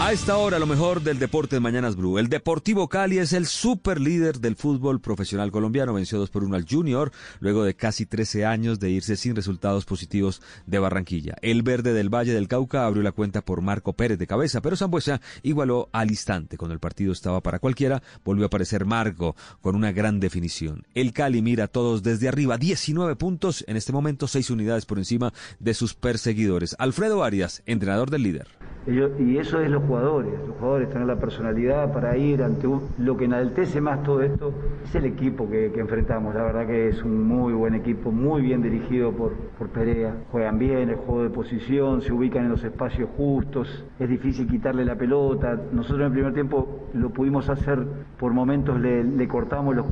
A esta hora, lo mejor del deporte de Mañanas Blue. El Deportivo Cali es el super líder del fútbol profesional colombiano. Venció 2 por 1 al Junior, luego de casi 13 años de irse sin resultados positivos de Barranquilla. El verde del Valle del Cauca abrió la cuenta por Marco Pérez de cabeza, pero Zambuesa igualó al instante. Cuando el partido estaba para cualquiera, volvió a aparecer Marco con una gran definición. El Cali mira a todos desde arriba, 19 puntos, en este momento 6 unidades por encima de sus perseguidores. Alfredo Arias, entrenador del líder. Y eso es lo jugadores, los jugadores tienen la personalidad para ir ante lo que enaltece más todo esto es el equipo que, enfrentamos, la verdad que es un muy buen equipo, muy bien dirigido por, por Perea, juegan bien el juego de posición, se ubican en los espacios justos, es difícil quitarle la pelota, nosotros en el primer tiempo lo pudimos hacer, por momentos le, cortamos los,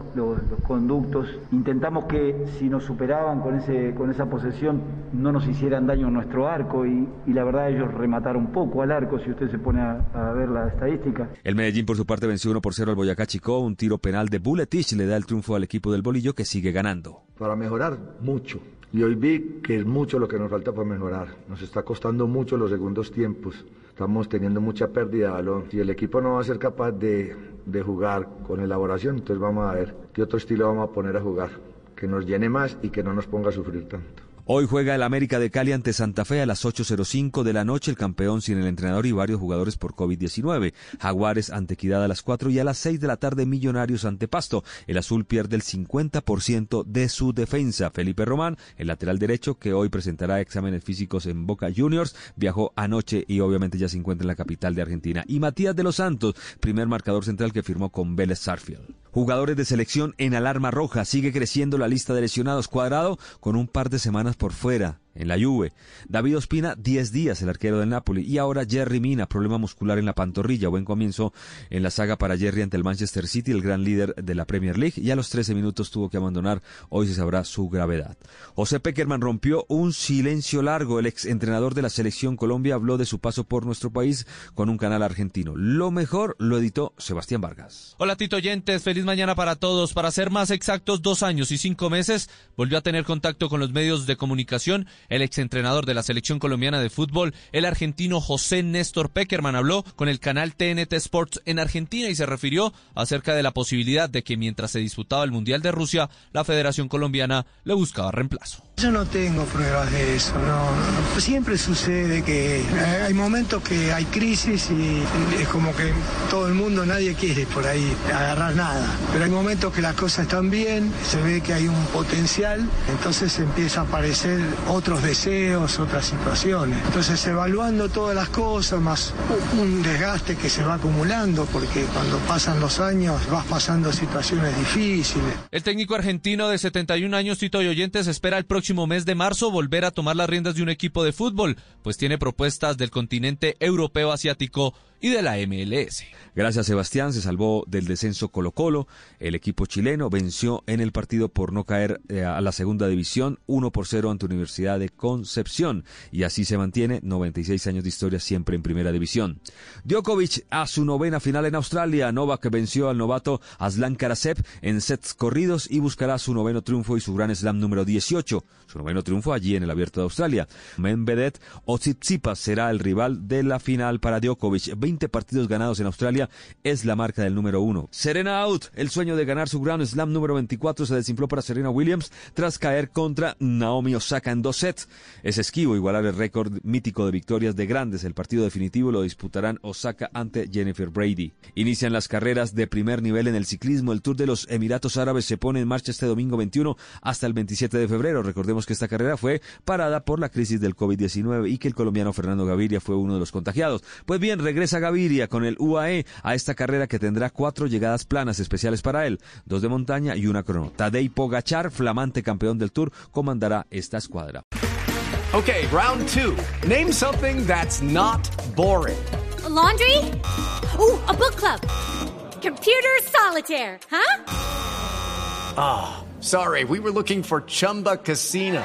conductos, intentamos que si nos superaban con, ese, con esa posesión no nos hicieran daño en nuestro arco y, y la verdad ellos remataron poco al arco, si usted se pone a a, ver la estadística. El Medellín, por su parte, venció 1 por 0 al Boyacá Chico. Un tiro penal de Buletich le da el triunfo al equipo del Bolillo que sigue ganando. Para mejorar, mucho. Y hoy vi que es mucho lo que nos falta para mejorar. Nos está costando mucho los segundos tiempos. Estamos teniendo mucha pérdida de balón. Si el equipo no va a ser capaz de, de jugar con elaboración, entonces vamos a ver qué otro estilo vamos a poner a jugar. Que nos llene más y que no nos ponga a sufrir tanto. Hoy juega el América de Cali ante Santa Fe a las 8.05 de la noche, el campeón sin el entrenador y varios jugadores por COVID-19. Jaguares ante Equidad a las 4 y a las 6 de la tarde Millonarios ante Pasto. El azul pierde el 50% de su defensa. Felipe Román, el lateral derecho que hoy presentará exámenes físicos en Boca Juniors, viajó anoche y obviamente ya se encuentra en la capital de Argentina. Y Matías de los Santos, primer marcador central que firmó con Vélez Sarfield. Jugadores de selección en alarma roja. Sigue creciendo la lista de lesionados. Cuadrado con un par de semanas por fuera en la Juve. David Ospina, 10 días, el arquero del Napoli. Y ahora Jerry Mina, problema muscular en la pantorrilla. Buen comienzo en la saga para Jerry ante el Manchester City, el gran líder de la Premier League. Y a los 13 minutos tuvo que abandonar. Hoy se sabrá su gravedad. José Peckerman rompió un silencio largo. El ex entrenador de la selección Colombia habló de su paso por nuestro país con un canal argentino. Lo mejor lo editó Sebastián Vargas. Hola Tito Oyentes, feliz mañana para todos. Para ser más exactos, dos años y cinco meses volvió a tener contacto con los medios de comunicación el exentrenador de la selección colombiana de fútbol, el argentino José Néstor Peckerman, habló con el canal TNT Sports en Argentina y se refirió acerca de la posibilidad de que mientras se disputaba el Mundial de Rusia, la Federación Colombiana le buscaba reemplazo. Yo no tengo pruebas de eso, no, Siempre sucede que hay momentos que hay crisis y es como que todo el mundo, nadie quiere por ahí agarrar nada. Pero hay momentos que las cosas están bien, se ve que hay un potencial, entonces empieza a aparecer otros deseos, otras situaciones. Entonces evaluando todas las cosas, más un desgaste que se va acumulando, porque cuando pasan los años vas pasando situaciones difíciles. El técnico argentino de 71 años, Tito y Oyentes, espera el próximo mes de marzo volver a tomar las riendas de un equipo de fútbol, pues tiene propuestas del continente europeo asiático y de la MLS. Gracias Sebastián, se salvó del descenso Colo Colo. El equipo chileno venció en el partido por no caer eh, a la segunda división 1 por 0 ante Universidad de Concepción y así se mantiene 96 años de historia siempre en primera división. Djokovic a su novena final en Australia. Novak venció al novato Aslan Karasev en sets corridos y buscará su noveno triunfo y su gran slam número 18. Su noveno triunfo allí en el Abierto de Australia. Medvedev o Tsitsipas será el rival de la final para Djokovic 20 partidos ganados en Australia es la marca del número uno. Serena out. El sueño de ganar su Grand Slam número 24 se desinfló para Serena Williams tras caer contra Naomi Osaka en dos sets. Es esquivo igualar el récord mítico de victorias de grandes. El partido definitivo lo disputarán Osaka ante Jennifer Brady. Inician las carreras de primer nivel en el ciclismo. El Tour de los Emiratos Árabes se pone en marcha este domingo 21 hasta el 27 de febrero. Recordemos que esta carrera fue parada por la crisis del COVID-19 y que el colombiano Fernando Gaviria fue uno de los contagiados. Pues bien, regresa Gaviria con el UAE a esta carrera que tendrá cuatro llegadas planas especiales para él, dos de montaña y una crono. Tadej Pogachar, flamante campeón del Tour, comandará esta escuadra. Okay, round two. Name something that's not boring. A laundry? Ooh, a book club. Computer solitaire, huh? Ah, oh, sorry, we were looking for Chumba Casino.